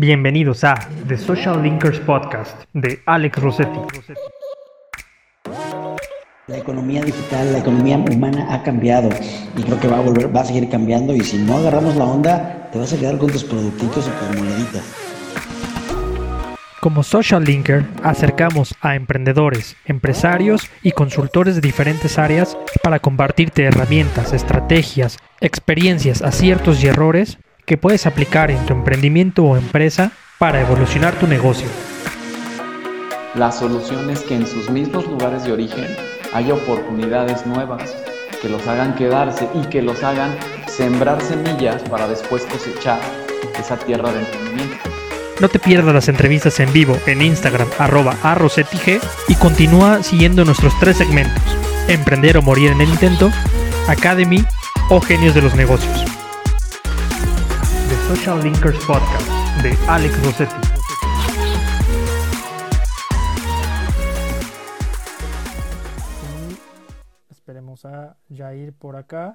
Bienvenidos a The Social Linkers Podcast de Alex Rossetti. La economía digital, la economía humana ha cambiado y creo que va a volver, va a seguir cambiando y si no agarramos la onda, te vas a quedar con tus productitos y tus moneditas. Como Social Linker, acercamos a emprendedores, empresarios y consultores de diferentes áreas para compartirte herramientas, estrategias, experiencias, aciertos y errores que puedes aplicar en tu emprendimiento o empresa para evolucionar tu negocio. La solución es que en sus mismos lugares de origen haya oportunidades nuevas que los hagan quedarse y que los hagan sembrar semillas para después cosechar esa tierra de emprendimiento. No te pierdas las entrevistas en vivo en Instagram arroba arrosetig y continúa siguiendo nuestros tres segmentos, Emprender o Morir en el Intento, Academy o Genios de los Negocios. Social Linkers Podcast de Alex Rossetti. Esperemos a Jair por acá.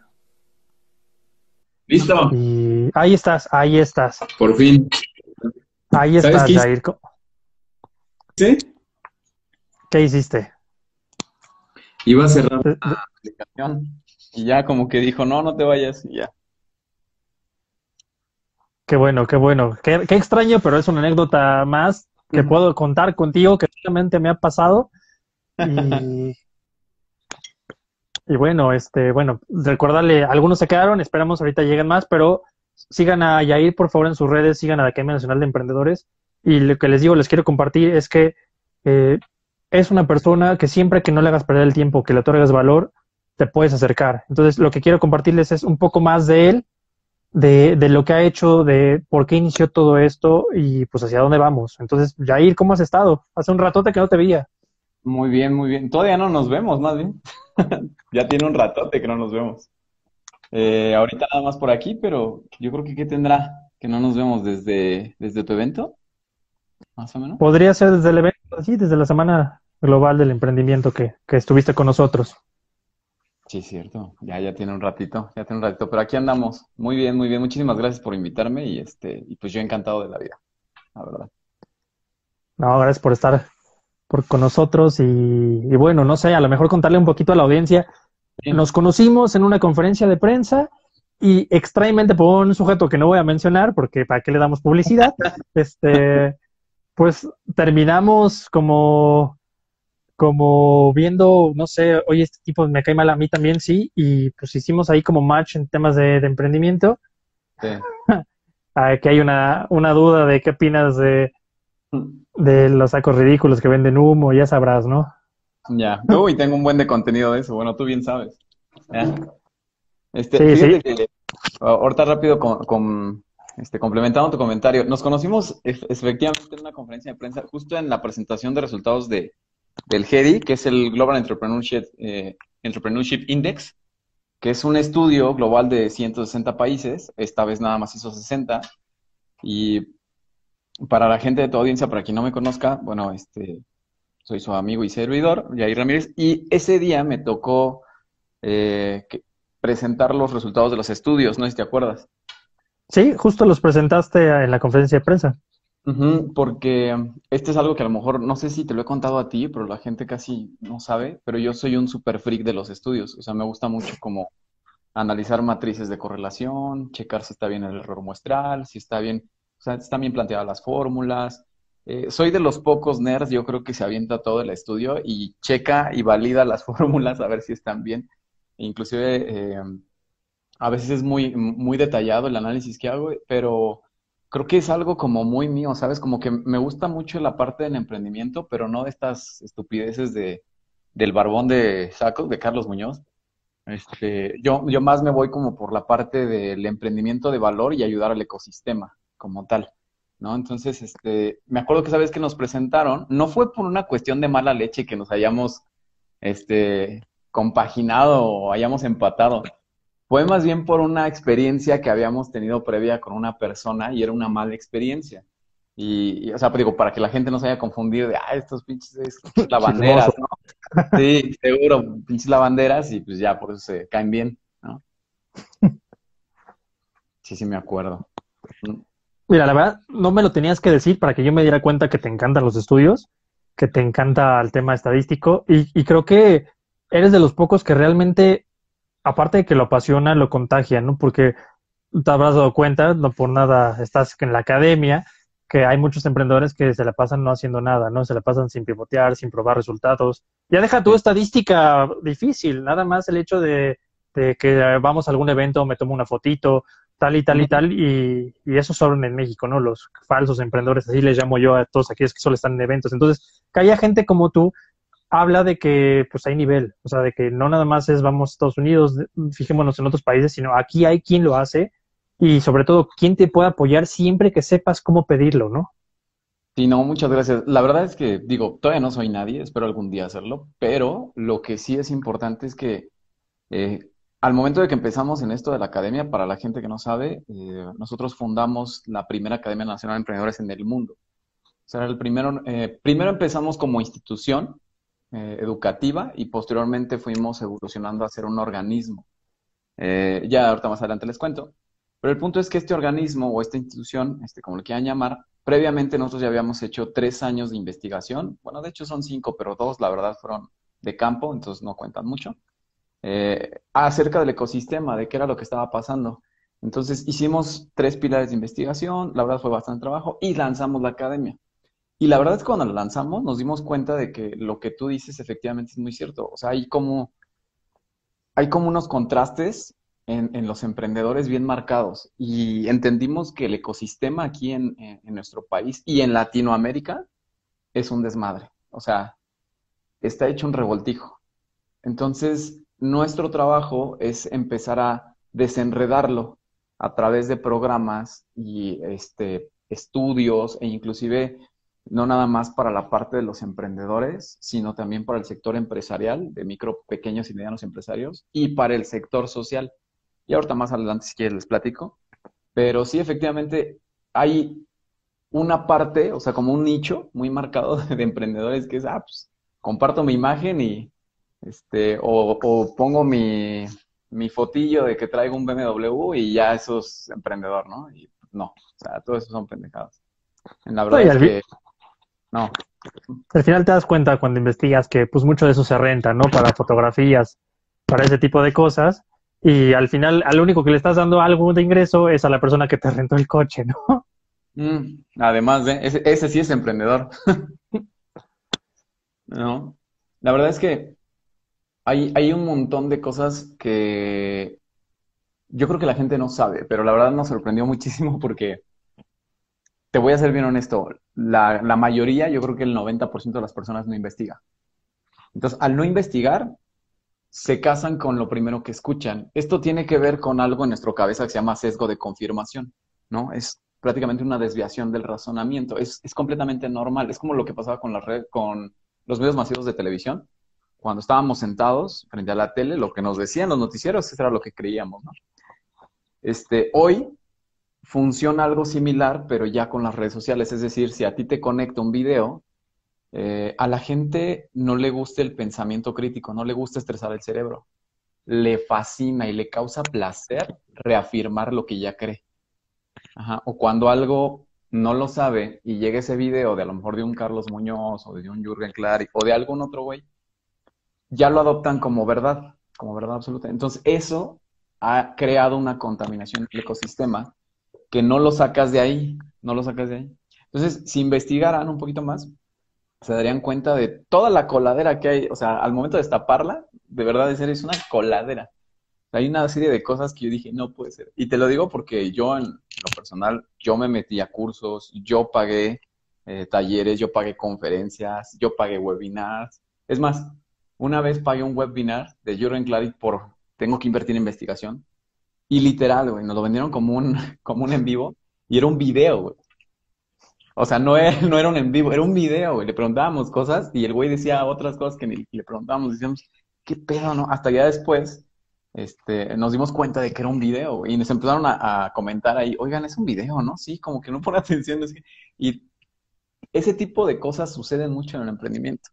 Listo, Y ahí estás, ahí estás. por fin. Ahí ¿Sabes estás, qué? Jair. ¿Sí? ¿Qué hiciste? Iba a cerrar. Eh, aplicación. Y ya como que dijo, no, no te vayas. Y ya. Qué bueno, qué bueno. Qué, qué extraño, pero es una anécdota más que puedo contar contigo que solamente me ha pasado. Y, y bueno, este, bueno, recordarle, algunos se quedaron, esperamos ahorita lleguen más, pero sigan a Yair, por favor, en sus redes, sigan a la Academia Nacional de Emprendedores. Y lo que les digo, les quiero compartir es que eh, es una persona que siempre que no le hagas perder el tiempo, que le otorgues valor, te puedes acercar. Entonces, lo que quiero compartirles es un poco más de él, de, de lo que ha hecho, de por qué inició todo esto y pues hacia dónde vamos. Entonces, Jair, ¿cómo has estado? Hace un ratote que no te veía. Muy bien, muy bien. Todavía no nos vemos, más bien. Ya tiene un ratote que no nos vemos. Eh, ahorita nada más por aquí, pero yo creo que ¿qué tendrá que no nos vemos desde, desde tu evento? Más o menos. Podría ser desde el evento, sí, desde la Semana Global del Emprendimiento que, que estuviste con nosotros. Sí, cierto. Ya, ya tiene un ratito, ya tiene un ratito. Pero aquí andamos. Muy bien, muy bien. Muchísimas gracias por invitarme y este, y pues yo encantado de la vida, la verdad. No, gracias por estar por, con nosotros y, y bueno, no sé, a lo mejor contarle un poquito a la audiencia. Nos conocimos en una conferencia de prensa y extrañamente por un sujeto que no voy a mencionar porque para qué le damos publicidad, este, pues terminamos como, como viendo, no sé, oye, este tipo me cae mal a mí también, sí, y pues hicimos ahí como match en temas de, de emprendimiento. Sí. Ah, que hay una, una duda de qué opinas de, de los sacos ridículos que venden humo, ya sabrás, ¿no? Ya. Uy, tengo un buen de contenido de eso. Bueno, tú bien sabes. Ya. Este, Sí, fíjate que ahorita rápido con, con, este, complementando tu comentario, nos conocimos ef- efectivamente en una conferencia de prensa, justo en la presentación de resultados de, del GEDI, que es el Global Entrepreneurship, eh, Entrepreneurship Index, que es un estudio global de 160 países, esta vez nada más hizo 60, y para la gente de tu audiencia, para quien no me conozca, bueno, este, soy su amigo y servidor, Jair Ramírez, y ese día me tocó eh, presentar los resultados de los estudios, no sé si te acuerdas. Sí, justo los presentaste en la conferencia de prensa. Porque este es algo que a lo mejor, no sé si te lo he contado a ti, pero la gente casi no sabe, pero yo soy un super freak de los estudios, o sea, me gusta mucho como analizar matrices de correlación, checar si está bien el error muestral, si está bien, o sea, están bien planteadas las fórmulas. Eh, soy de los pocos nerds, yo creo que se avienta todo el estudio y checa y valida las fórmulas a ver si están bien. Inclusive, eh, a veces es muy, muy detallado el análisis que hago, pero creo que es algo como muy mío, ¿sabes? Como que me gusta mucho la parte del emprendimiento, pero no de estas estupideces de, del barbón de saco, de Carlos Muñoz. Este, yo, yo más me voy como por la parte del emprendimiento de valor y ayudar al ecosistema como tal, ¿no? Entonces, este, me acuerdo que esa vez que nos presentaron, no fue por una cuestión de mala leche que nos hayamos, este, compaginado o hayamos empatado. Fue más bien por una experiencia que habíamos tenido previa con una persona y era una mala experiencia. Y, y, o sea, digo, para que la gente no se haya confundido de, ah, estos pinches es- lavanderas, ¿no? Sí, seguro, pinches lavanderas y pues ya, por eso se caen bien, ¿no? Sí, sí me acuerdo. Mira, la verdad, no me lo tenías que decir para que yo me diera cuenta que te encantan los estudios, que te encanta el tema estadístico, y, y creo que eres de los pocos que realmente, aparte de que lo apasiona, lo contagia, ¿no? Porque te habrás dado cuenta, no por nada estás en la academia, que hay muchos emprendedores que se la pasan no haciendo nada, ¿no? Se la pasan sin pivotear, sin probar resultados. Ya deja tu estadística difícil, nada más el hecho de, de que vamos a algún evento, me tomo una fotito, tal y tal y tal, y, y eso solo en México, ¿no? Los falsos emprendedores, así les llamo yo a todos aquellos que solo están en eventos. Entonces, que haya gente como tú, habla de que pues hay nivel, o sea, de que no nada más es vamos a Estados Unidos, fijémonos en otros países, sino aquí hay quien lo hace y sobre todo quien te puede apoyar siempre que sepas cómo pedirlo, ¿no? Sí, no, muchas gracias. La verdad es que, digo, todavía no soy nadie, espero algún día hacerlo, pero lo que sí es importante es que eh, al momento de que empezamos en esto de la academia, para la gente que no sabe, eh, nosotros fundamos la primera Academia Nacional de Emprendedores en el mundo. O sea, el primero, eh, primero empezamos como institución eh, educativa y posteriormente fuimos evolucionando a ser un organismo. Eh, ya ahorita más adelante les cuento. Pero el punto es que este organismo o esta institución, este, como lo quieran llamar, previamente nosotros ya habíamos hecho tres años de investigación. Bueno, de hecho son cinco, pero dos, la verdad, fueron de campo, entonces no cuentan mucho eh, acerca del ecosistema, de qué era lo que estaba pasando. Entonces hicimos tres pilares de investigación, la verdad fue bastante trabajo y lanzamos la academia. Y la verdad es que cuando la lanzamos nos dimos cuenta de que lo que tú dices efectivamente es muy cierto. O sea, hay como, hay como unos contrastes en, en los emprendedores bien marcados y entendimos que el ecosistema aquí en, en, en nuestro país y en Latinoamérica es un desmadre. O sea, está hecho un revoltijo. Entonces, nuestro trabajo es empezar a desenredarlo a través de programas y este, estudios e inclusive no nada más para la parte de los emprendedores, sino también para el sector empresarial, de micro, pequeños y medianos empresarios, y para el sector social. Y ahorita más adelante, si quieres, les platico. Pero sí, efectivamente, hay una parte, o sea, como un nicho muy marcado de emprendedores que es, ah, pues, comparto mi imagen y este, o, o pongo mi, mi, fotillo de que traigo un BMW y ya eso es emprendedor, ¿no? Y no, o sea, todo eso son pendejadas. En la verdad es que, no. Al final te das cuenta cuando investigas que pues mucho de eso se renta, ¿no? Para fotografías, para ese tipo de cosas. Y al final, al único que le estás dando algo de ingreso es a la persona que te rentó el coche, ¿no? Mm, además de, ese, ese sí es emprendedor. ¿No? La verdad es que hay, hay un montón de cosas que yo creo que la gente no sabe, pero la verdad nos sorprendió muchísimo porque, te voy a ser bien honesto, la, mayoría, yo creo que el 90% de las personas no investiga. Entonces, al no investigar, se casan con lo primero que escuchan. Esto tiene que ver con algo en nuestra cabeza que se llama sesgo de confirmación, ¿no? Es prácticamente una desviación del razonamiento. Es, completamente normal. Es como lo que pasaba con, con los medios masivos de televisión cuando estábamos sentados frente a la tele, lo que nos decían los noticieros, eso era lo que creíamos, ¿no? Este, hoy funciona algo similar, pero ya con las redes sociales. Es decir, si a ti te conecta un video, eh, a la gente no le gusta el pensamiento crítico, no le gusta estresar el cerebro. Le fascina y le causa placer reafirmar lo que ya cree. O cuando algo no lo sabe y llega ese video de a lo mejor de un Carlos Muñoz o de un Jürgen Klarik o de algún otro güey, ya lo adoptan como verdad, como verdad absoluta. Entonces, eso ha creado una contaminación del ecosistema que no lo sacas de ahí, no lo sacas de ahí. Entonces, si investigaran un poquito más, se darían cuenta de toda la coladera que hay, o sea, al momento de destaparla, de verdad de ser, es una coladera. Hay una serie de cosas que yo dije, no puede ser. Y te lo digo porque yo, en lo personal, yo me metí a cursos, yo pagué eh, talleres, yo pagué conferencias, yo pagué webinars. Es más, una vez pagué un webinar de Jürgen Klarik por tengo que invertir en investigación. Y literal, güey, nos lo vendieron como un, como un en vivo y era un video, güey. O sea, no era, no era un en vivo, era un video, güey. Le preguntábamos cosas y el güey decía otras cosas que ni le preguntábamos. Decíamos, ¿qué pedo, no? Hasta ya después este, nos dimos cuenta de que era un video y nos empezaron a, a, comentar ahí, oigan, es un video, ¿no? Sí, como que no pone atención. Y ese tipo de cosas suceden mucho en el emprendimiento.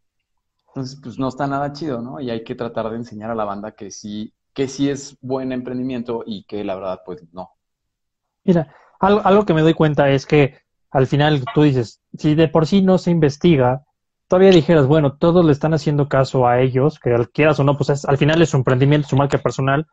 Entonces, pues no está nada chido, ¿no? Y hay que tratar de enseñar a la banda que sí, que sí es buen emprendimiento y que la verdad, pues no. Mira, algo, algo que me doy cuenta es que al final tú dices, si de por sí no se investiga, todavía dijeras, bueno, todos le están haciendo caso a ellos, que quieras o no, pues es- al final es su emprendimiento, su marca personal,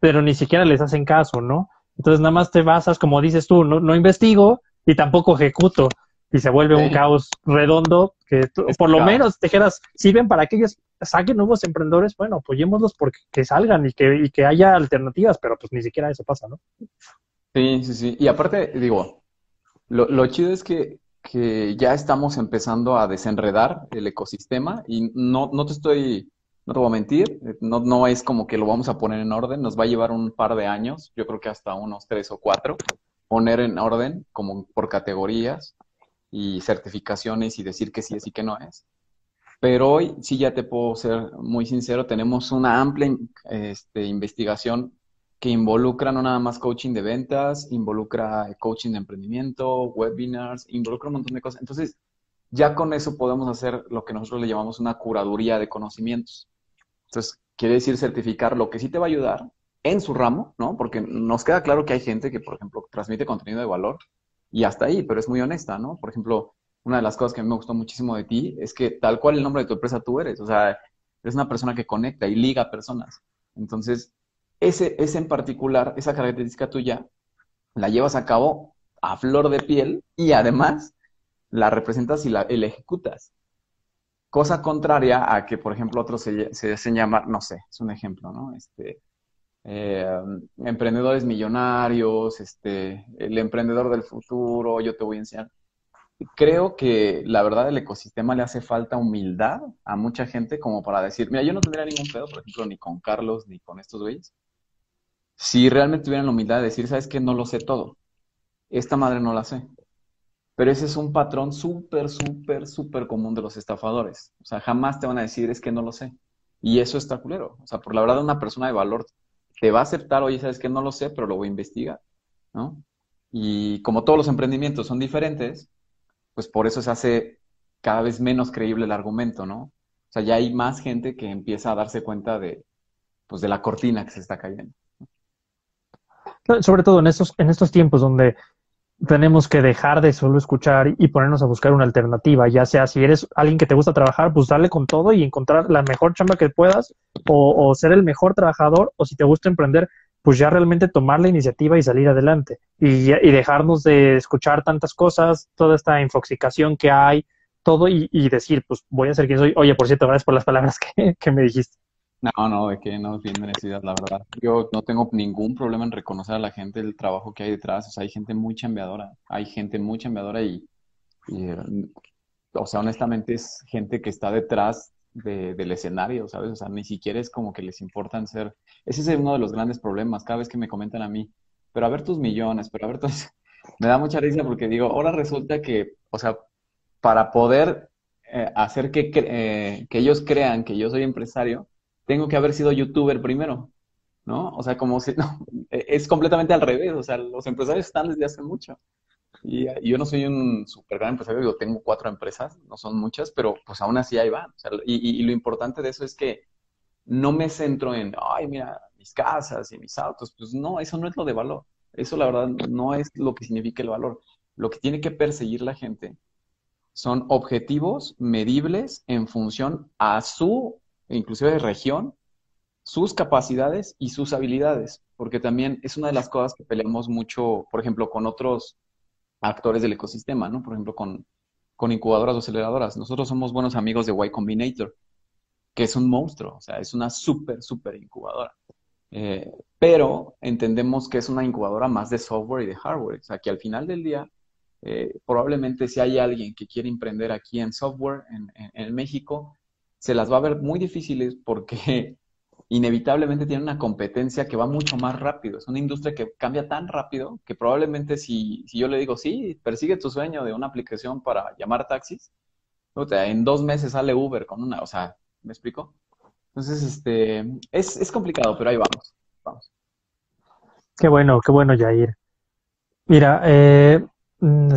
pero ni siquiera les hacen caso, ¿no? Entonces nada más te basas, como dices tú, no, no investigo y tampoco ejecuto. Y se vuelve un caos redondo que tú- por lo caos. menos dijeras, sirven para que ellos saquen nuevos emprendedores, bueno, apoyémoslos porque que salgan y que, y que haya alternativas, pero pues ni siquiera eso pasa, ¿no? Sí, sí, sí. Y aparte, digo, lo, lo chido es que, que ya estamos empezando a desenredar el ecosistema y no, no te estoy, no te voy a mentir, no, no es como que lo vamos a poner en orden, nos va a llevar un par de años, yo creo que hasta unos tres o cuatro, poner en orden como por categorías y certificaciones y decir que sí es y que no es. Pero hoy sí ya te puedo ser muy sincero, tenemos una amplia este, investigación que involucra no nada más coaching de ventas, involucra coaching de emprendimiento, webinars, involucra un montón de cosas. Entonces, ya con eso podemos hacer lo que nosotros le llamamos una curaduría de conocimientos. Entonces, quiere decir certificar lo que sí te va a ayudar en su ramo, ¿no? Porque nos queda claro que hay gente que, por ejemplo, transmite contenido de valor y hasta ahí, pero es muy honesta, ¿no? Por ejemplo, una de las cosas que a me gustó muchísimo de ti es que tal cual el nombre de tu empresa tú eres, o sea, eres una persona que conecta y liga personas. Entonces, ese, ese en particular, esa característica tuya, la llevas a cabo a flor de piel y además la representas y la, y la ejecutas. Cosa contraria a que, por ejemplo, otros se, se hacen llamar, no sé, es un ejemplo, ¿no? Este, eh, emprendedores millonarios, este, el emprendedor del futuro, yo te voy a enseñar. Creo que la verdad el ecosistema le hace falta humildad a mucha gente como para decir, mira, yo no tendría ningún pedo, por ejemplo, ni con Carlos ni con estos güeyes, si realmente tuvieran la humildad de decir, sabes que no lo sé todo, esta madre no la sé. Pero ese es un patrón súper, súper, súper común de los estafadores. O sea, jamás te van a decir, es que no lo sé. Y eso está culero. O sea, por la verdad, una persona de valor te va a aceptar, oye, sabes que no lo sé, pero lo voy a investigar, ¿no? Y como todos los emprendimientos son diferentes, pues por eso se hace cada vez menos creíble el argumento, ¿no? O sea, ya hay más gente que empieza a darse cuenta de, pues, de la cortina que se está cayendo. Sobre todo en estos, en estos tiempos donde tenemos que dejar de solo escuchar y ponernos a buscar una alternativa, ya sea si eres alguien que te gusta trabajar, pues darle con todo y encontrar la mejor chamba que puedas o, o ser el mejor trabajador o si te gusta emprender, pues ya realmente tomar la iniciativa y salir adelante y, y dejarnos de escuchar tantas cosas, toda esta infoxicación que hay, todo y, y, decir, pues voy a ser quien soy. Oye, por cierto, gracias por las palabras que, que me dijiste. No, no, de que no tiene necesidad, la verdad. Yo no tengo ningún problema en reconocer a la gente el trabajo que hay detrás. O sea, hay gente muy chambeadora, hay gente muy chambeadora y, y o sea, honestamente es gente que está detrás de, del escenario, ¿sabes? O sea, ni siquiera es como que les importan ser. Ese es uno de los grandes problemas cada vez que me comentan a mí, pero a ver tus millones, pero a ver tus... Me da mucha risa porque digo, ahora resulta que, o sea, para poder eh, hacer que, eh, que ellos crean que yo soy empresario, tengo que haber sido youtuber primero, ¿no? O sea, como si, no, es completamente al revés, o sea, los empresarios están desde hace mucho. Y, yo no soy un super gran empresario, digo, tengo cuatro empresas, no son muchas, pero pues aún así ahí van. Y, y, lo importante de eso es que no me centro en, ay, mira, mis casas y mis autos, pues no, eso no es lo de valor. Eso la verdad no es lo que significa el valor. Lo que tiene que perseguir la gente son objetivos medibles en función a su inclusive de región, sus capacidades y sus habilidades, porque también es una de las cosas que peleamos mucho, por ejemplo, con otros actores del ecosistema, ¿no? Por ejemplo, con, con incubadoras o aceleradoras. Nosotros somos buenos amigos de Y Combinator, que es un monstruo, o sea, es una súper, súper incubadora. Eh, pero entendemos que es una incubadora más de software y de hardware, o sea, que al final del día, eh, probablemente si hay alguien que quiere emprender aquí en software en, en, en México, se las va a ver muy difíciles porque inevitablemente tiene una competencia que va mucho más rápido. Es una industria que cambia tan rápido que probablemente si, si yo le digo, sí, persigue tu sueño de una aplicación para llamar taxis, en dos meses sale Uber con una, o sea, ¿me explico? Entonces, este, es, es complicado, pero ahí vamos, vamos. Qué bueno, qué bueno, Jair. Mira, eh,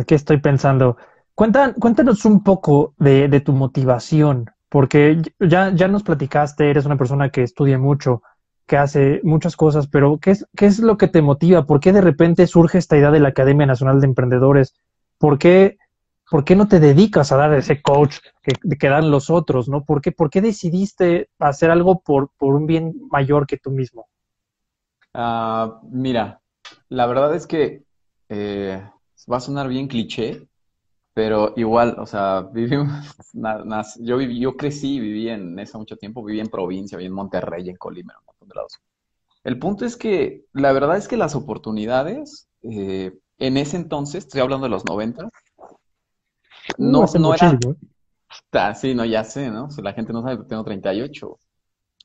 ¿qué estoy pensando? Cuéntanos, cuéntanos un poco de, de tu motivación porque ya, ya nos platicaste, eres una persona que estudia mucho, que hace muchas cosas, pero ¿qué es, ¿qué es lo que te motiva? ¿Por qué de repente surge esta idea de la Academia Nacional de Emprendedores? ¿Por qué, por qué no te dedicas a dar ese coach que, dan los otros? ¿no? ¿Por, qué, ¿Por qué decidiste hacer algo por, por un bien mayor que tú mismo? Ah, mira, la verdad es que eh, va a sonar bien cliché, pero igual, o sea, vivimos, na- nas- yo viví, yo crecí viví en eso mucho tiempo, viví en provincia, viví en Monterrey, en Colima, en un montón de lados. El punto es que la verdad es que las oportunidades, eh, en ese entonces, estoy hablando de los 90, no, Uh, no eran, ¿eh? Ah, sí, no, ya sé, ¿no? Si la gente no sabe que tengo 38.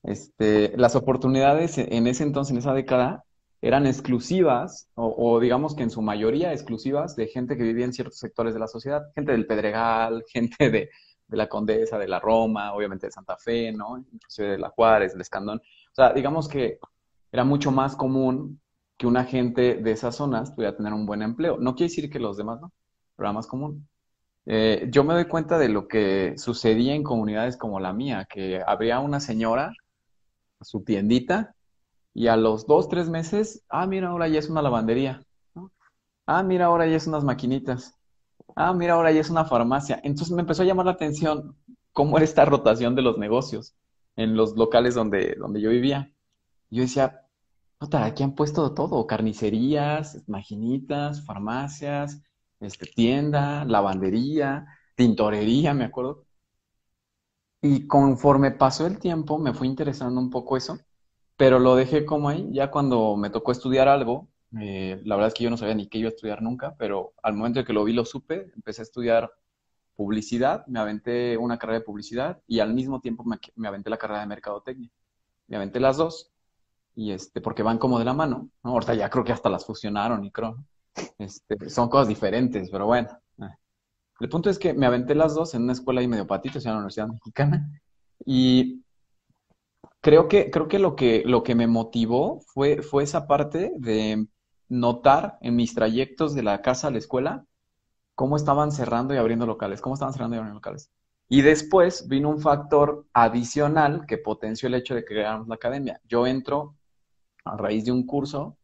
Este, las oportunidades en ese entonces, en esa década, eran exclusivas, o, digamos que en su mayoría exclusivas, de gente que vivía en ciertos sectores de la sociedad, gente del Pedregal, gente de, de la Condesa, de la Roma, obviamente de Santa Fe, ¿no? Inclusive de la Juárez, del Escandón. O sea, digamos que era mucho más común que una gente de esas zonas pudiera tener un buen empleo. No quiere decir que los demás no, pero era más común. Eh, yo me doy cuenta de lo que sucedía en comunidades como la mía, que habría una señora, su tiendita, y a los dos, tres meses, ah, mira, ahora ya es una lavandería. Ah, mira, ahora ya es unas maquinitas. Ah, mira, ahora ya es una farmacia. Entonces me empezó a llamar la atención cómo era esta rotación de los negocios en los locales donde, donde yo vivía. Yo decía, puta, aquí han puesto todo, carnicerías, maquinitas, farmacias, este, tienda, lavandería, tintorería, me acuerdo. Y conforme pasó el tiempo, me fui interesando un poco eso, pero lo dejé como ahí. Ya cuando me tocó estudiar algo, eh, la verdad es que yo no sabía ni qué iba a estudiar nunca, pero al momento de que lo vi, lo supe, empecé a estudiar publicidad, me aventé una carrera de publicidad y al mismo tiempo me, me aventé la carrera de mercadotecnia. Me aventé las dos y este, porque van como de la mano, ¿no? Ahorita ya creo que hasta las fusionaron y creo. Este, son cosas diferentes, pero bueno. El punto es que me aventé las dos en una escuela ahí medio patito, se llama Universidad Mexicana, y creo que, creo que lo que, lo que me motivó fue, fue esa parte de notar en mis trayectos de la casa a la escuela cómo estaban cerrando y abriendo locales, cómo estaban cerrando y abriendo locales. Y después vino un factor adicional que potenció el hecho de que creáramos la academia. Yo entro a raíz de un curso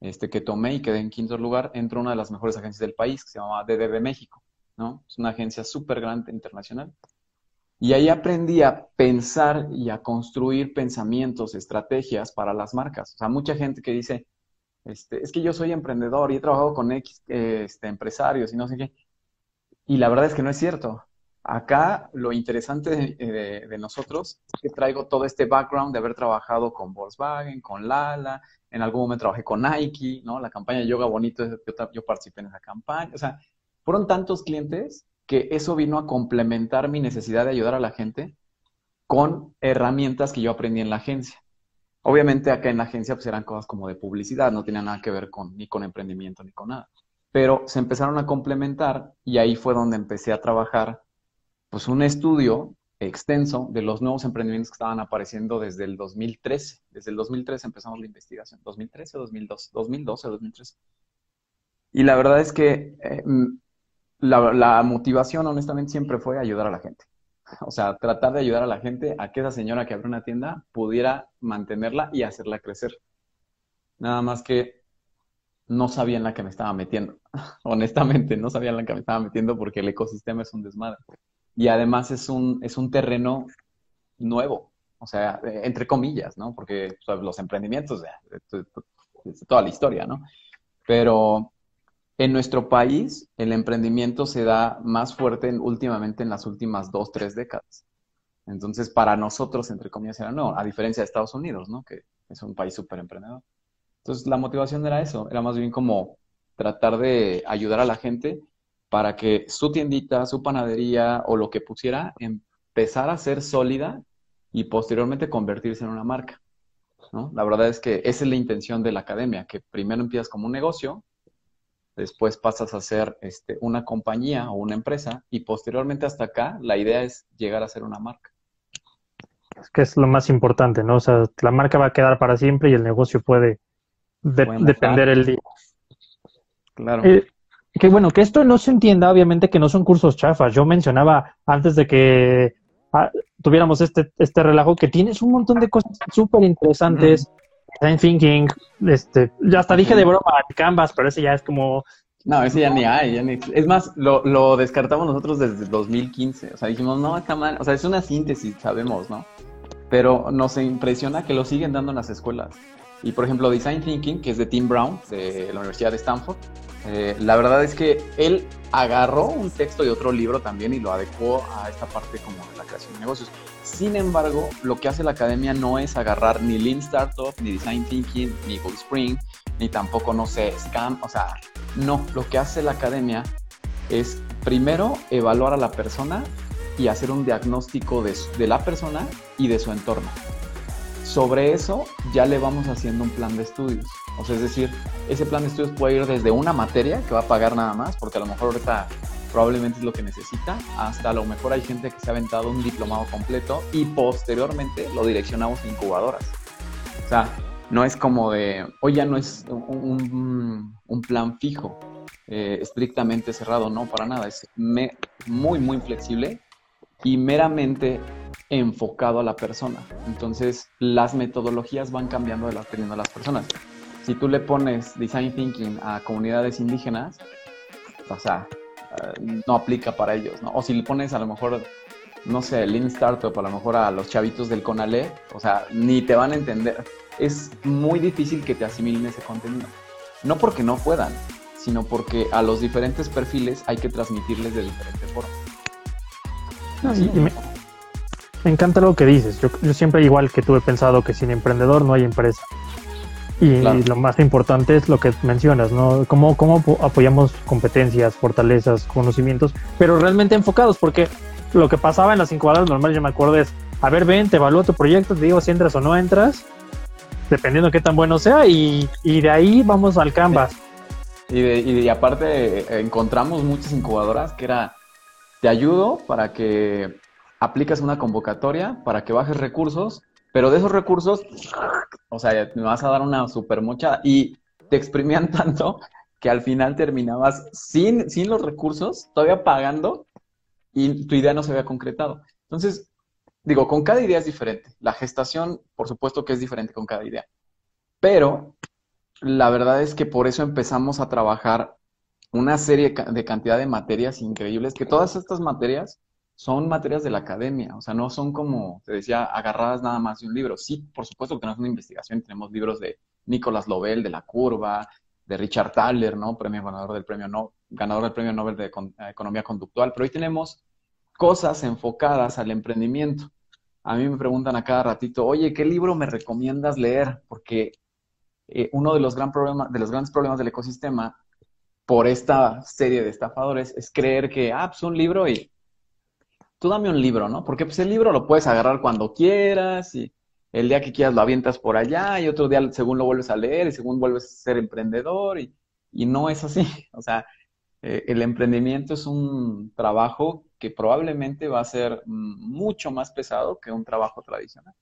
este, que tomé y quedé en quinto lugar, entro una de las mejores agencias del país, que se llama DDB México, ¿no? Es una agencia súper grande internacional. Y ahí aprendí a pensar y a construir pensamientos, estrategias para las marcas. O sea, mucha gente que dice, este, es que yo soy emprendedor y he trabajado con X este, empresarios y no sé qué. Y la verdad es que no es cierto. Acá lo interesante de, de- nosotros es que traigo todo este background de haber trabajado con Volkswagen, con Lala, en algún momento trabajé con Nike, ¿no? La campaña Yoga Bonito, yo, yo participé en esa campaña. O sea, fueron tantos clientes que eso vino a complementar mi necesidad de ayudar a la gente con herramientas que yo aprendí en la agencia. Obviamente acá en la agencia pues eran cosas como de publicidad, no tenía nada que ver con, ni con emprendimiento ni con nada. Pero se empezaron a complementar y ahí fue donde empecé a trabajar pues un estudio extenso de los nuevos emprendimientos que estaban apareciendo desde el 2013. Desde el 2013 empezamos la investigación. ¿2013 o 2012? 2012 o 2013. Y la verdad es que eh, la, motivación honestamente siempre fue ayudar a la gente. O sea, tratar de ayudar a la gente a que esa señora que abrió una tienda pudiera mantenerla y hacerla crecer. Nada más que no sabía en la que me estaba metiendo. Honestamente, no sabía en la que me estaba metiendo porque el ecosistema es un desmadre. Y además es un, es un terreno nuevo, o sea, eh, entre comillas, ¿no? Porque o los emprendimientos, de toda la historia, ¿no? Pero en nuestro país el emprendimiento se da más fuerte en- últimamente en las últimas dos, tres décadas. Entonces, para nosotros, entre comillas, era no, a diferencia de Estados Unidos, ¿no? Que es un país súper emprendedor. Entonces, la motivación era eso, era más bien como tratar de ayudar a la gente para que su tiendita, su panadería o lo que pusiera empezara a ser sólida y posteriormente convertirse en una marca, ¿no? La verdad es que esa es la intención de la academia, que primero empiezas como un negocio, después pasas a ser este, una compañía o una empresa y posteriormente hasta acá la idea es llegar a ser una marca. Es que es lo más importante, ¿no? O sea, la marca va a quedar para siempre y el negocio puede de- Puede depender el día. Claro. Eh, que bueno, que esto no se entienda, obviamente que no son cursos chafas. Yo mencionaba antes de que ah, tuviéramos este, este relajo que tienes un montón de cosas súper interesantes, design thinking, este, ya hasta dije de broma Canvas, pero ese ya es como No, ese ya ni hay. ya ni Es más, lo, lo descartamos nosotros desde 2015. O sea, dijimos, no, está mal. O sea, es una síntesis, sabemos, ¿no? Pero nos impresiona que lo siguen dando en las escuelas. Y por ejemplo, Design Thinking, que es de Tim Brown, de la Universidad de Stanford, eh, la verdad es que él agarró un texto de otro libro también y lo adecuó a esta parte como de la creación de negocios. Sin embargo, lo que hace la academia no es agarrar ni Lean Startup, ni Design Thinking, ni Gold Spring, ni tampoco, no sé, Scam. O sea, no, lo que hace la academia es primero evaluar a la persona y hacer un diagnóstico de la persona y de su entorno. Sobre eso ya le vamos haciendo un plan de estudios. O sea, es decir, ese plan de estudios puede ir desde una materia que va a pagar nada más, porque a lo mejor ahorita probablemente es lo que necesita, hasta a lo mejor hay gente que se ha aventado un diplomado completo y posteriormente lo direccionamos a incubadoras. O sea, no es como de, hoy ya no es un, plan fijo, eh, estrictamente cerrado, no, para nada, es muy, muy flexible y meramente enfocado a la persona. Entonces, las metodologías van cambiando de las personas. Si tú le pones design thinking a comunidades indígenas, o sea, eh, no aplica para ellos, ¿no? O si le pones a lo mejor, no sé, Lean Startup, a lo mejor a los chavitos del Conalé, o sea, ni te van a entender. Es muy difícil que te asimilen ese contenido. No porque no puedan, sino porque a los diferentes perfiles hay que transmitirles de diferente forma. No, Así y- y me, me encanta lo que dices. Yo, yo siempre, igual que tú, he pensado que sin emprendedor no hay empresa. Y Claro. lo más importante es lo que mencionas, ¿no? Cómo, cómo apo- apoyamos competencias, fortalezas, conocimientos, pero realmente enfocados, porque lo que pasaba en las incubadoras normales, yo me acuerdo, es, a ver, ven, te evalúo tu proyecto, te digo si entras o no entras, dependiendo qué tan bueno sea, y, y de ahí vamos al Canvas. Y, de- y de- y aparte eh, encontramos muchas incubadoras que era, te ayudo para que aplicas una convocatoria, para que bajes recursos, pero de esos recursos, o sea, me vas a dar una super mochada. Y te exprimían tanto que al final terminabas sin, sin los recursos, todavía pagando, y tu idea no se había concretado. Entonces, digo, con cada idea es diferente. La gestación, por supuesto que es diferente con cada idea. Pero la verdad es que por eso empezamos a trabajar una serie de cantidad de materias increíbles, que todas estas materias son materias de la academia, o sea, no son como, te decía, agarradas nada más de un libro. Sí, por supuesto que tenemos una investigación, tenemos libros de Nicolas Lovell, de La Curva, de Richard Thaler, ¿no? Premio ganador del premio no, ganador del premio Nobel de eh, Economía Conductual, pero hoy tenemos cosas enfocadas al emprendimiento. A mí me preguntan a cada ratito, oye, ¿qué libro me recomiendas leer? Porque eh, uno de los, gran problemas, de los grandes problemas del ecosistema por esta serie de estafadores es creer que, ah, pues un libro y tú dame un libro, ¿no? Porque pues el libro lo puedes agarrar cuando quieras y el día que quieras lo avientas por allá y otro día según lo vuelves a leer y según vuelves a ser emprendedor y, y no es así. O sea, eh, el emprendimiento es un trabajo que probablemente va a ser mucho más pesado que un trabajo tradicional.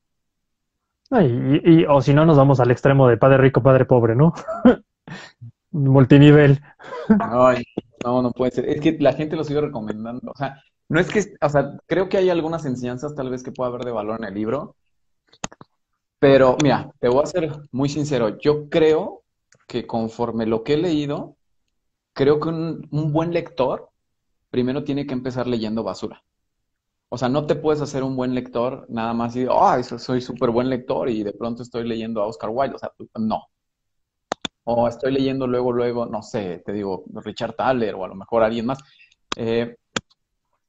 Ay, Y, y- o si no, nos vamos al extremo de padre rico, padre pobre, ¿no? Multinivel. No, no puede ser. Es que la gente lo sigue recomendando. O sea, no es que, o sea, creo que hay algunas enseñanzas tal vez que pueda haber de valor en el libro. Pero mira, te voy a ser muy sincero. Yo creo que conforme lo que he leído, creo que un, buen lector primero tiene que empezar leyendo basura. O sea, no te puedes hacer un buen lector nada más y, ah, eso soy súper buen lector y de pronto estoy leyendo a Oscar Wilde. O sea, no. O estoy leyendo luego, luego, no sé, te digo, Richard Thaler o a lo mejor alguien más. Eh,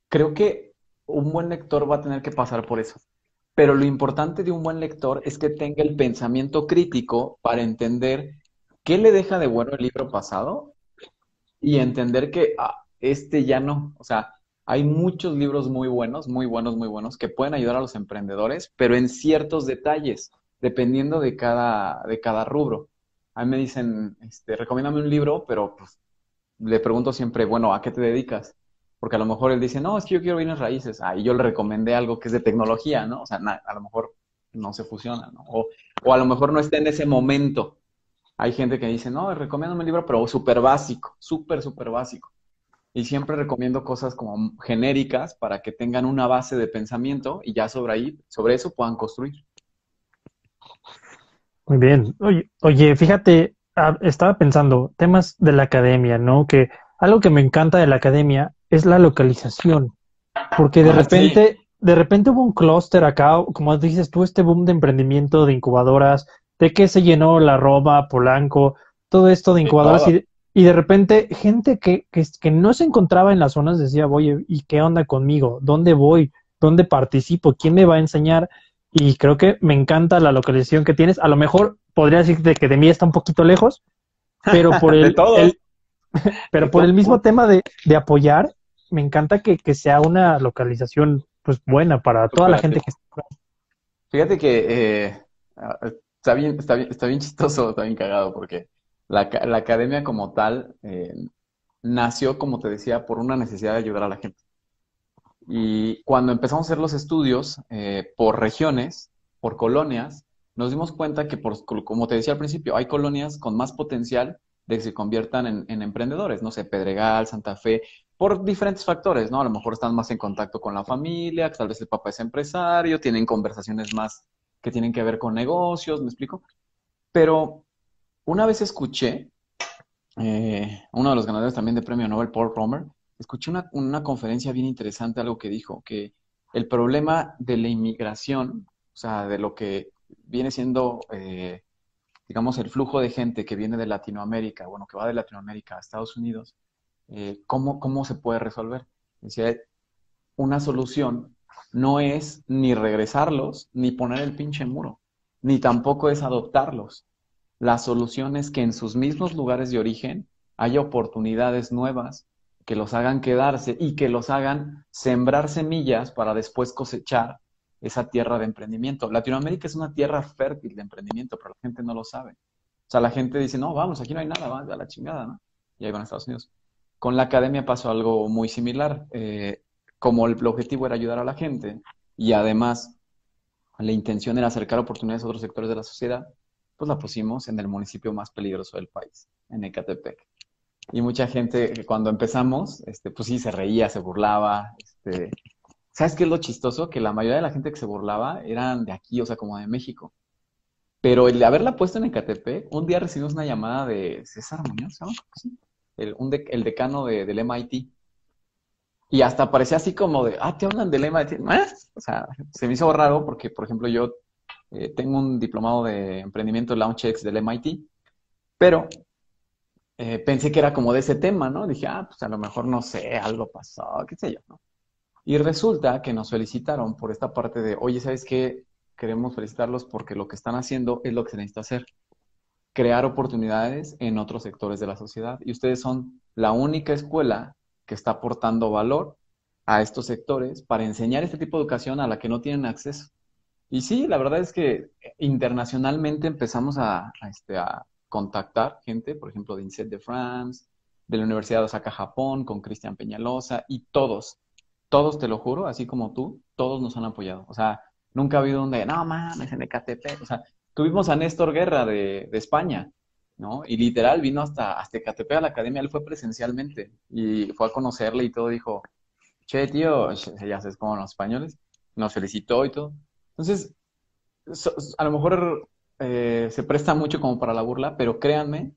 creo que un buen lector va a tener que pasar por eso. Pero lo importante de un buen lector es que tenga el pensamiento crítico para entender qué le deja de bueno el libro pasado y entender que ah, este ya no. O sea, hay muchos libros muy buenos, muy buenos, muy buenos, que pueden ayudar a los emprendedores, pero en ciertos detalles, dependiendo de cada, de cada rubro. A mí me dicen, este, recomiéndame un libro, pero pues, le pregunto siempre, bueno, ¿a qué te dedicas? Porque a lo mejor él dice, no, es que yo quiero bienes raíces. Ah, y yo le recomendé algo que es de tecnología, ¿no? O sea, a lo mejor no se fusiona, ¿no? O, o a lo mejor no está en ese momento. Hay gente que dice, no, recomiéndame un libro, pero súper básico, súper, súper básico. Y siempre recomiendo cosas como genéricas para que tengan una base de pensamiento y ya sobre ahí, sobre eso puedan construir. Muy bien. Oye, oye, fíjate, ah, estaba pensando, temas de la academia, ¿no? Que algo que me encanta de la academia es la localización, porque de Ah, sí. repente, de repente hubo un clúster acá, como dices tú, este boom de emprendimiento de incubadoras, de que se llenó la Roma, Polanco, todo esto de incubadoras y de, y de repente gente que, que, que no se encontraba en las zonas decía, oye, ¿y qué onda conmigo? ¿Dónde voy? ¿Dónde participo? ¿Quién me va a enseñar? Y creo que me encanta la localización que tienes. A lo mejor podría decirte que de mí está un poquito lejos, pero por el, pero por el mismo tema de, de apoyar, me encanta que, que sea una localización pues buena para toda la gente que está. Fíjate que eh, está bien, está bien, está bien chistoso, está bien cagado, porque la, la academia como tal eh, nació, como te decía, por una necesidad de ayudar a la gente. Y cuando empezamos a hacer los estudios eh, por regiones, por colonias, nos dimos cuenta que, por, como te decía al principio, hay colonias con más potencial de que se conviertan en, en emprendedores, no sé, Pedregal, Santa Fe, por diferentes factores, ¿no? A lo mejor están más en contacto con la familia, tal vez el papá es empresario, tienen conversaciones más que tienen que ver con negocios, ¿me explico? Pero una vez escuché, eh, uno de los ganadores también de premio Nobel, Paul Romer, escuché una, una conferencia bien interesante, algo que dijo, que el problema de la inmigración, o sea, de lo que viene siendo, eh, digamos, el flujo de gente que viene de Latinoamérica, bueno, que va de Latinoamérica a Estados Unidos, eh, ¿cómo, cómo se puede resolver? Decía, una solución no es ni regresarlos, ni poner el pinche muro, ni tampoco es adoptarlos. La solución es que en sus mismos lugares de origen haya oportunidades nuevas que los hagan quedarse y que los hagan sembrar semillas para después cosechar esa tierra de emprendimiento. Latinoamérica es una tierra fértil de emprendimiento, pero la gente no lo sabe. O sea, la gente dice, no, vamos, aquí no hay nada, vamos a la chingada, ¿no? Y ahí van a Estados Unidos. Con la academia pasó algo muy similar. Eh, como el objetivo era ayudar a la gente y además la intención era acercar oportunidades a otros sectores de la sociedad, pues la pusimos en el municipio más peligroso del país, en Ecatepec. Y mucha gente, cuando empezamos, este, pues sí, se reía, se burlaba. Este... ¿Sabes qué es lo chistoso? Que la mayoría de la gente que se burlaba eran de aquí, o sea, como de México. Pero el haberla puesto en Ecatepec, un día recibimos una llamada de César Muñoz, ¿sabes? Sí. El, un de, el decano de, del MIT. Y hasta parecía así como de, ah, te hablan del MIT. ¿Eh? O sea, se me hizo raro porque, por ejemplo, yo eh, tengo un diplomado de emprendimiento LaunchX del MIT, pero eh, pensé que era como de ese tema, ¿no? Dije, ah, pues a lo mejor no sé, algo pasó, qué sé yo, ¿no? Y resulta que nos felicitaron por esta parte de, oye, ¿sabes qué? Queremos felicitarlos porque lo que están haciendo es lo que se necesita hacer. Crear oportunidades en otros sectores de la sociedad. Y ustedes son la única escuela que está aportando valor a estos sectores para enseñar este tipo de educación a la que no tienen acceso. Y sí, la verdad es que internacionalmente empezamos a, a, este, a contactar gente, por ejemplo, de INSET de France, de la Universidad de Osaka, Japón, con Cristian Peñalosa, y todos, todos, te lo juro, así como tú, todos nos han apoyado. O sea, nunca ha habido un de, no mames, en Ecatepec. O sea, tuvimos a Néstor Guerra de, de España, ¿no? Y literal vino hasta, hasta Ecatepec a la academia, él fue presencialmente y fue a conocerle y todo, dijo, che, tío, ya sabes como los españoles, nos felicitó y todo. Entonces, a lo mejor eh, se presta mucho como para la burla, pero créanme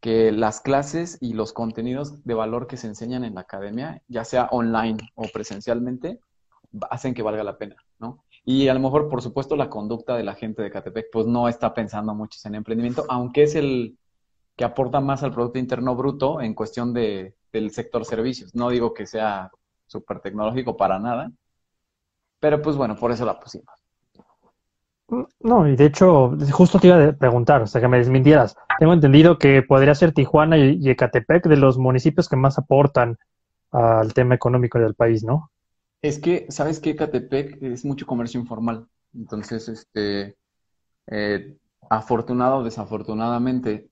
que las clases y los contenidos de valor que se enseñan en la academia, ya sea online o presencialmente, hacen que valga la pena, ¿no? Y a lo mejor, por supuesto, la conducta de la gente de Catepec, pues no está pensando mucho en emprendimiento, aunque es el que aporta más al Producto Interno Bruto en cuestión de, del sector servicios. No digo que sea súper tecnológico para nada, pero pues bueno, por eso la pusimos. No, y de hecho, justo te iba a preguntar, o sea, que me desmintieras. Tengo entendido que podría ser Tijuana y, Ecatepec de los municipios que más aportan al tema económico del país, ¿no? Es que, ¿sabes qué? Catepec es mucho comercio informal. Entonces, este, eh, afortunado o desafortunadamente,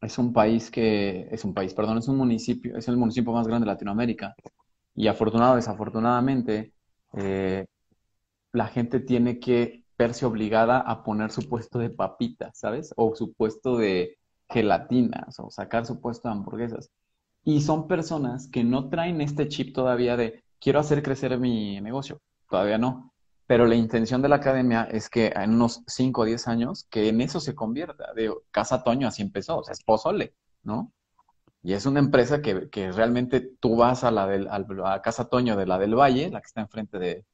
es un país que, es un país, perdón, es un municipio, es el municipio más grande de Latinoamérica. Y afortunado o desafortunadamente, eh, la gente tiene que verse obligada a poner su puesto de papitas, ¿sabes? O su puesto de gelatinas, o sacar su puesto de hamburguesas. Y son personas que no traen este chip todavía de quiero hacer crecer mi negocio. Todavía no. pero la intención de la academia es que en unos 5 o 10 años, que en eso se convierta. De Casa Toño así empezó, o sea, es Pozole, ¿no? Y es una empresa que, que realmente tú vas a la del, a Casa Toño de la del Valle, la que está enfrente de,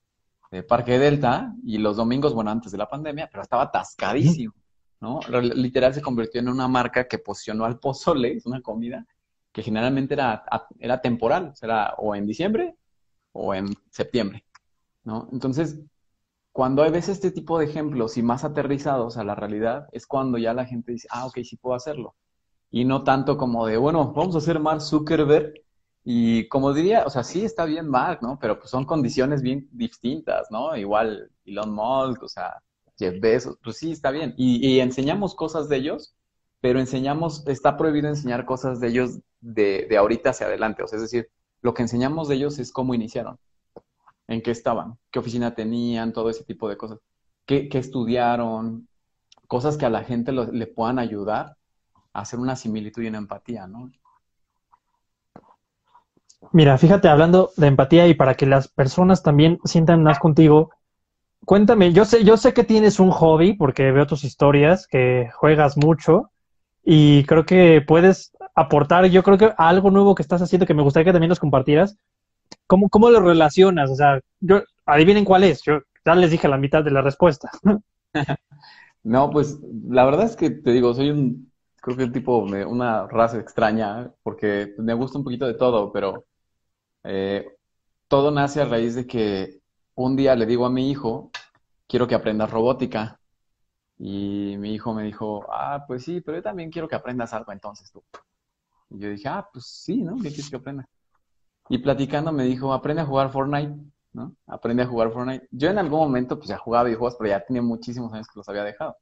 de Parque Delta, y los domingos, bueno, antes de la pandemia, pero estaba atascadísimo, ¿no? Literal se convirtió en una marca que posicionó al pozole, es una comida que generalmente era, era temporal, o sea, era o en diciembre o en septiembre, ¿no? Entonces, cuando hay veces este tipo de ejemplos y más aterrizados a la realidad, es cuando ya la gente dice, ah, ok, sí puedo hacerlo. Y no tanto como de, bueno, vamos a hacer Mark Zuckerberg. Y como diría, o sea, sí está bien Mark, ¿no? Pero pues son condiciones bien distintas, ¿no? Igual Elon Musk, o sea, Jeff Bezos, pues sí está bien. Y, y enseñamos cosas de ellos, pero enseñamos, está prohibido enseñar cosas de ellos de, de ahorita hacia adelante. O sea, es decir, lo que enseñamos de ellos es cómo iniciaron en qué estaban, qué oficina tenían, todo ese tipo de cosas, qué, qué estudiaron, cosas que a la gente lo- le puedan ayudar a hacer una similitud y una empatía, ¿no? Mira, fíjate, hablando de empatía y para que las personas también sientan más contigo, cuéntame, yo sé, yo sé que tienes un hobby porque veo tus historias, que juegas mucho y creo que puedes aportar, yo creo que algo nuevo que estás haciendo que me gustaría que también nos compartieras. ¿Cómo, cómo lo relacionas? O sea, yo, adivinen cuál es, yo ya les dije la mitad de la respuesta. No, pues la verdad es que te digo, soy un, creo que un tipo, de una raza extraña, porque me gusta un poquito de todo, pero eh, todo nace a raíz de que un día le digo a mi hijo, quiero que aprendas robótica. Y mi hijo me dijo, ah, pues sí, pero yo también quiero que aprendas algo entonces tú. Y yo dije, ah, pues sí, ¿no? ¿Qué quieres que aprenda? Y platicando me dijo, aprende a jugar Fortnite, ¿no? Aprende a jugar Fortnite. Yo en algún momento pues ya jugaba videojuegos, pero ya tenía muchísimos años que los había dejado.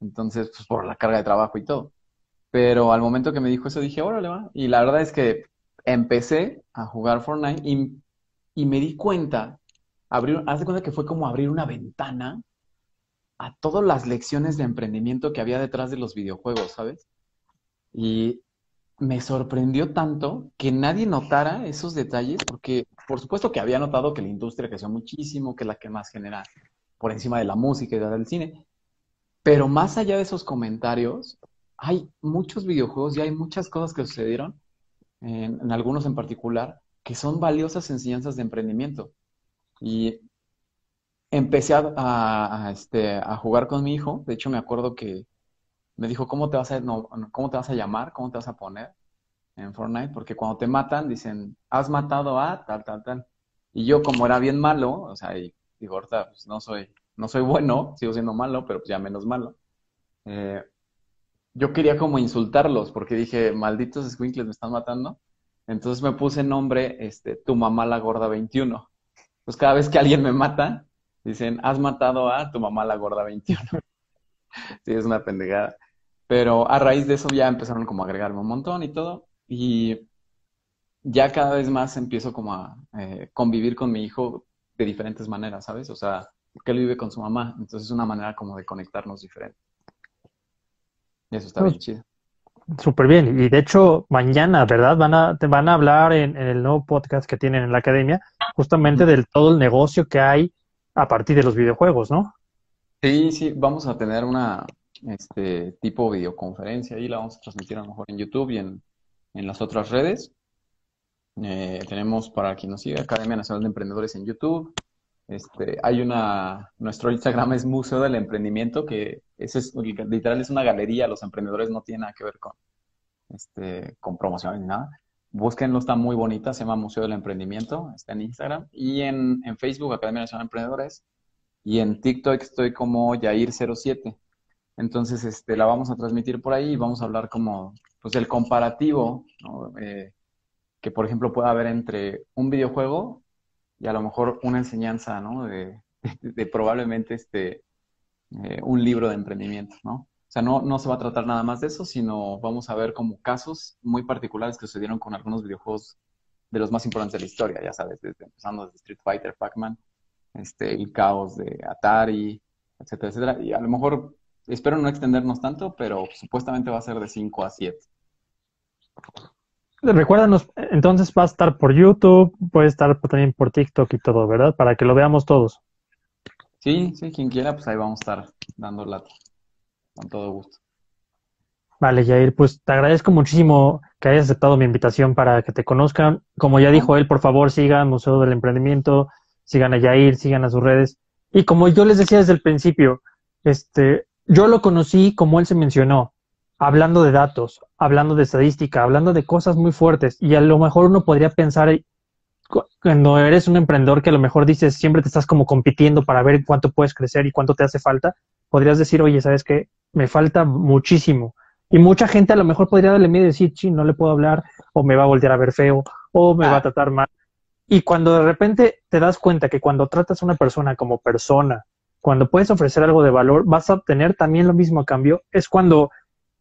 Entonces, pues por la carga de trabajo y todo. Pero al momento que me dijo eso dije, órale, va. Y la verdad es que empecé a jugar Fortnite y, me di cuenta, abrir, haz de cuenta que fue como abrir una ventana a todas las lecciones de emprendimiento que había detrás de los videojuegos, ¿sabes? Y me sorprendió tanto que nadie notara esos detalles, porque por supuesto que había notado que la industria creció muchísimo, que es la que más genera por encima de la música y del cine, pero más allá de esos comentarios, hay muchos videojuegos y hay muchas cosas que sucedieron, en, algunos en particular, que son valiosas enseñanzas de emprendimiento. Y empecé a, este, a jugar con mi hijo, de hecho me acuerdo que me dijo, ¿cómo te vas a, cómo te vas a llamar? ¿Cómo te vas a poner en Fortnite? Porque cuando te matan, dicen, has matado a tal, tal, tal. Y yo, como era bien malo, o sea, y digo, ahorita pues, no soy, no soy bueno, sigo siendo malo, pero pues ya menos malo. eh, yo quería como insultarlos, porque dije, malditos escuincles me están matando. Entonces me puse nombre, este, tu mamá la gorda 21. Pues cada vez que alguien me mata, dicen, has matado a tu mamá la gorda 21. Sí, es una pendejada. Pero a raíz de eso ya empezaron como a agregarme un montón y todo. Y ya cada vez más empiezo como a eh, convivir con mi hijo de diferentes maneras, ¿sabes? O sea, porque él vive con su mamá, entonces es una manera como de conectarnos diferente. Y eso está bien chido. Súper bien. Y de hecho, mañana, ¿verdad? Van a, te van a hablar en, en el nuevo podcast que tienen en la academia, justamente del todo el negocio que hay a partir de los videojuegos, ¿no? Sí, sí, vamos a tener una este tipo videoconferencia y la vamos a transmitir a lo mejor en YouTube y en, en las otras redes. Eh, tenemos para quien nos sigue Academia Nacional de Emprendedores en YouTube. Este, hay una, nuestro Instagram es Museo del Emprendimiento, que ese es literal es una galería, los emprendedores no tienen nada que ver con, este, promociones ni nada. Búsquenlo, está muy bonita, se llama Museo del Emprendimiento, está en Instagram y en, Facebook, Academia Nacional de Emprendedores, y en TikTok estoy como Yair07. Entonces, este, la vamos a transmitir por ahí y vamos a hablar como, pues, el comparativo. Eh, que, por ejemplo, pueda haber entre un videojuego y a lo mejor una enseñanza, ¿no? De, probablemente este, eh, un libro de emprendimiento, ¿no? O sea, no, no se va a tratar nada más de eso, sino vamos a ver como casos muy particulares que sucedieron con algunos videojuegos de los más importantes de la historia, ya sabes, desde, empezando desde Street Fighter, Pac-Man, este, el caos de Atari, etcétera, etcétera. Y a lo mejor, espero no extendernos tanto, pero supuestamente va a ser de 5 a 7. Recuérdanos, entonces va a estar por YouTube, puede estar también por TikTok y todo, ¿verdad? Para que lo veamos todos. Sí, sí, quien quiera, pues ahí vamos a estar dando lata. Con todo gusto. Vale, Jair, pues te agradezco muchísimo que hayas aceptado mi invitación para que te conozcan. Como ya dijo él, por favor, sigan Museo del Emprendimiento, sigan a Jair, sigan a sus redes. Y como yo les decía desde el principio, este, yo lo conocí como él se mencionó, hablando de datos, hablando de estadística, hablando de cosas muy fuertes. Y a lo mejor uno podría pensar, eh, cu- cuando eres un emprendedor que a lo mejor dices, siempre te estás como compitiendo para ver cuánto puedes crecer y cuánto te hace falta, podrías decir, oye, ¿sabes qué? Me falta muchísimo. Y mucha gente a lo mejor podría darle miedo y decir, sí, no le puedo hablar, o me va a voltear a ver feo, o me va a tratar mal. Y cuando de repente te das cuenta que cuando tratas a una persona como persona, cuando puedes ofrecer algo de valor, vas a obtener también lo mismo a cambio, es cuando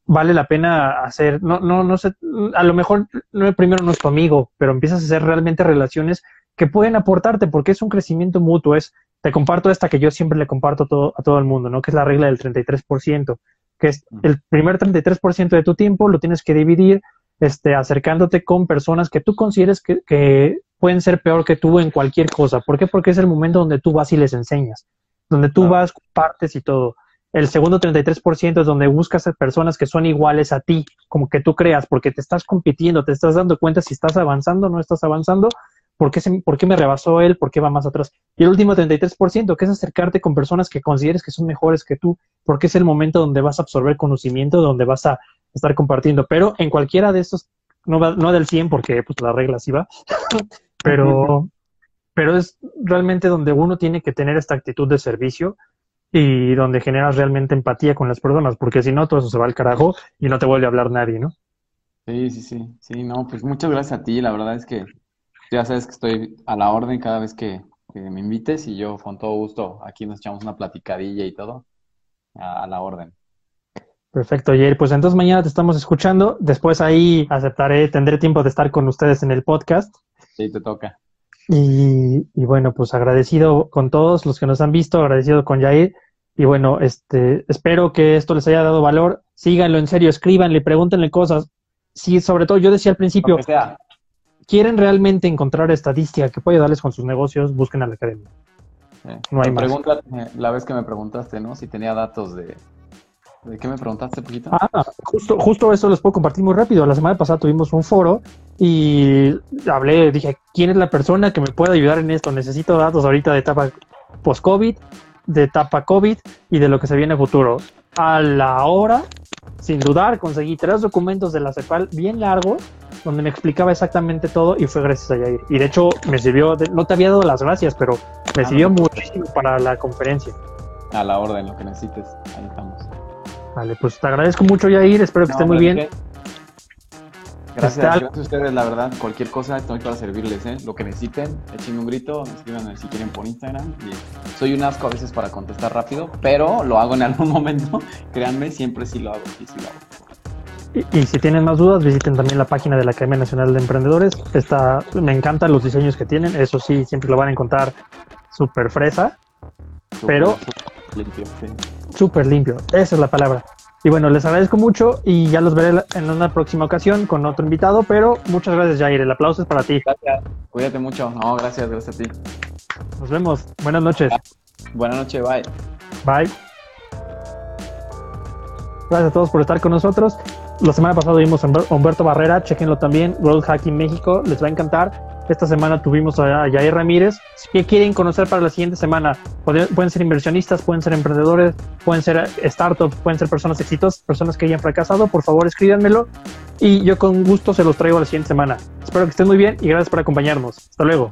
vale la pena hacer, no, no, no sé, a lo mejor no, el primero no es tu amigo, pero empiezas a hacer realmente relaciones que pueden aportarte, porque es un crecimiento mutuo, es, te comparto esta que yo siempre le comparto todo, a todo el mundo, ¿no? Que es la regla del 33%, que es el primer 33% de tu tiempo lo tienes que dividir, este, acercándote con personas que tú consideres que, que pueden ser peor que tú en cualquier cosa. ¿Por qué? Porque es el momento donde tú vas y les enseñas, donde tú vas, partes y todo. El segundo 33% es donde buscas a personas que son iguales a ti, como que tú creas, porque te estás compitiendo, te estás dando cuenta si estás avanzando o no estás avanzando, por qué, se- me rebasó él, por qué va más atrás. Y el último 33%, que es acercarte con personas que consideres que son mejores que tú, porque es el momento donde vas a absorber conocimiento, donde vas a estar compartiendo. Pero en cualquiera de estos, no, va- no del 100, porque pues la regla sí va, pero, pero es realmente donde uno tiene que tener esta actitud de servicio y donde generas realmente empatía con las personas, porque si no, todo eso se va al carajo y no te vuelve a hablar nadie, ¿no? Sí, sí, sí, sí, no, pues muchas gracias a ti, la verdad es que ya sabes que estoy a la orden cada vez que, que me invites y yo con todo gusto aquí nos echamos una platicadilla y todo, a, a la orden. Perfecto, Jair. Pues entonces mañana te estamos escuchando. Después ahí aceptaré, tendré tiempo de estar con ustedes en el podcast. Sí, te toca. Y, y bueno, pues agradecido con todos los que nos han visto, agradecido con Jair. Y bueno, este, espero que esto les haya dado valor. Síganlo en serio, escríbanle, pregúntenle cosas. Sí, sobre todo yo decía al principio, quieren realmente encontrar estadística que pueda ayudarles con sus negocios, busquen a la academia. Eh, No hay más. eh, la vez que me preguntaste, ¿no? Si tenía datos de... ¿De qué me preguntaste, poquito? Ah, justo, justo eso les puedo compartir muy rápido. La semana pasada tuvimos un foro y hablé, dije, ¿quién es la persona que me puede ayudar en esto? Necesito datos ahorita de etapa post-COVID, de etapa COVID y de lo que se viene futuro. A la hora, sin dudar, conseguí tres documentos de la CEPAL bien largos donde me explicaba exactamente todo y fue gracias a Yair. Y de hecho me sirvió, de- no te había dado las gracias, pero me Ah, sirvió no. muchísimo para la conferencia. A la orden, lo que necesites. Ahí estamos. Vale, pues te agradezco mucho Yair, espero que No, esté muy bien. Gracias, Está- gracias a ustedes, la verdad. Cualquier cosa estoy para servirles, ¿eh? Lo que necesiten, échenme un grito, escríbanme si quieren por Instagram. Y soy un asco a veces para contestar rápido, pero lo hago en algún momento. Créanme, siempre sí lo hago, sí, sí lo hago. Y, y si tienen más dudas, visiten también la página de la Academia Nacional de Emprendedores. Está, me encantan los diseños que tienen, eso sí, siempre lo van a encontrar súper fresa, Pero- súper limpio, sí. súper limpio. Esa es la palabra. Y bueno, les agradezco mucho y ya los veré en una próxima ocasión con otro invitado, pero muchas gracias, Jair. El aplauso es para ti. Gracias. Cuídate mucho. No, gracias, gracias a ti. Nos vemos. Buenas noches. Buenas noches, bye. Bye. Gracias a todos por estar con nosotros. La semana pasada vimos a Humber- Humberto Barrera, chequenlo también, World Hacking México, les va a encantar. Esta semana tuvimos a Jair Ramírez. Si quieren conocer para la siguiente semana, pueden, ser inversionistas, pueden ser emprendedores, pueden ser startups, pueden ser personas exitosas, personas que hayan fracasado, por favor escríbanmelo y yo con gusto se los traigo la siguiente semana. Espero que estén muy bien y gracias por acompañarnos. Hasta luego.